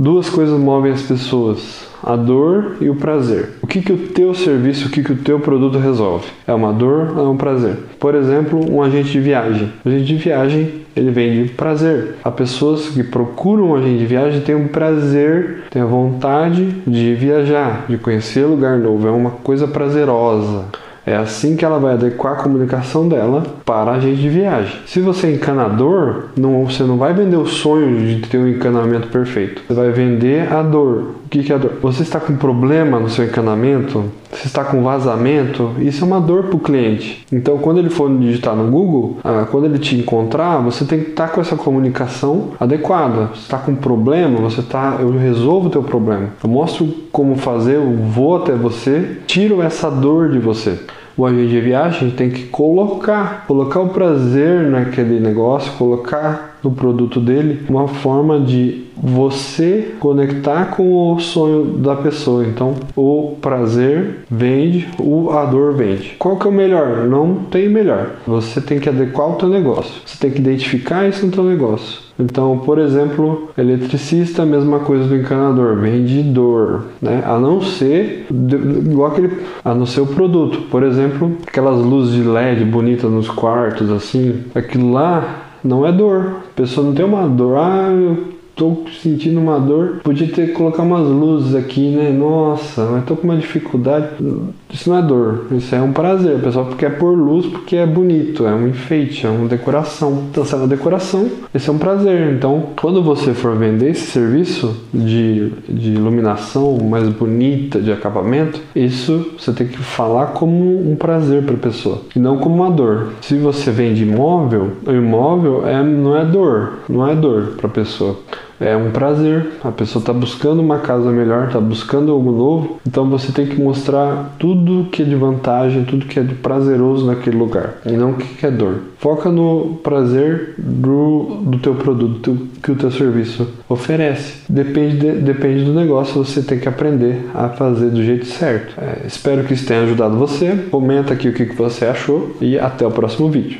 duas coisas movem as pessoas a dor e o prazer. O que, que o teu serviço, o que, que o teu produto resolve? É uma dor ou é um prazer? Por exemplo, um agente de viagem. O agente de viagem ele vende prazer. Há pessoas que procuram um agente de viagem têm um prazer, têm a vontade de viajar, de conhecer lugar novo. É uma coisa prazerosa. É assim que ela vai adequar a comunicação dela para a agente de viagem. Se você é encanador, não, você não vai vender o sonho de ter um encanamento perfeito. Você vai vender a dor. O que, é a dor? Você está com problema no seu encanamento? Você está com vazamento? Isso é uma dor para o cliente. Então, quando ele for digitar no Google, ah, quando ele te encontrar, você tem que estar com essa comunicação adequada. Você está com problema, você está, eu resolvo o teu problema. Eu mostro como fazer, eu vou até você, tiro essa dor de você o agente de viagem tem que colocar, colocar o prazer naquele negócio, colocar no produto dele uma forma de você conectar com o sonho da pessoa. Então, o prazer vende, o a dor vende. Qual que é o melhor? Não tem melhor. Você tem que adequar o teu negócio. Você tem que identificar isso no teu negócio. Então, por exemplo, eletricista, mesma coisa do encanador, vendedor, né? A não ser igual aquele, a não ser o produto. Por exemplo, aquelas luzes de LED bonitas nos quartos assim, aquilo lá não é dor. A pessoa não tem uma dor, ah, eu tô sentindo uma dor, podia ter que colocar umas luzes aqui, né? Nossa, mas tô com uma dificuldade. Isso não é dor, isso é um prazer. O pessoal quer pôr luz porque é bonito, é um enfeite, é uma decoração. Então, se é uma decoração, esse é um prazer. Então, quando você for vender esse serviço de, de iluminação mais bonita, de acabamento, isso você tem que falar como um prazer para a pessoa e não como uma dor. Se você vende imóvel, o imóvel é, não é dor, não é dor para a pessoa é um prazer. A pessoa está buscando uma casa melhor, está buscando algo novo. Então você tem que mostrar tudo que é de vantagem, tudo que é de prazeroso naquele lugar e não o que é dor. Foca no prazer do, do teu produto que o teu serviço oferece. Depende, de, depende do negócio, você tem que aprender a fazer do jeito certo. É, espero que isso tenha ajudado você. Comenta aqui o que você achou e até o próximo vídeo.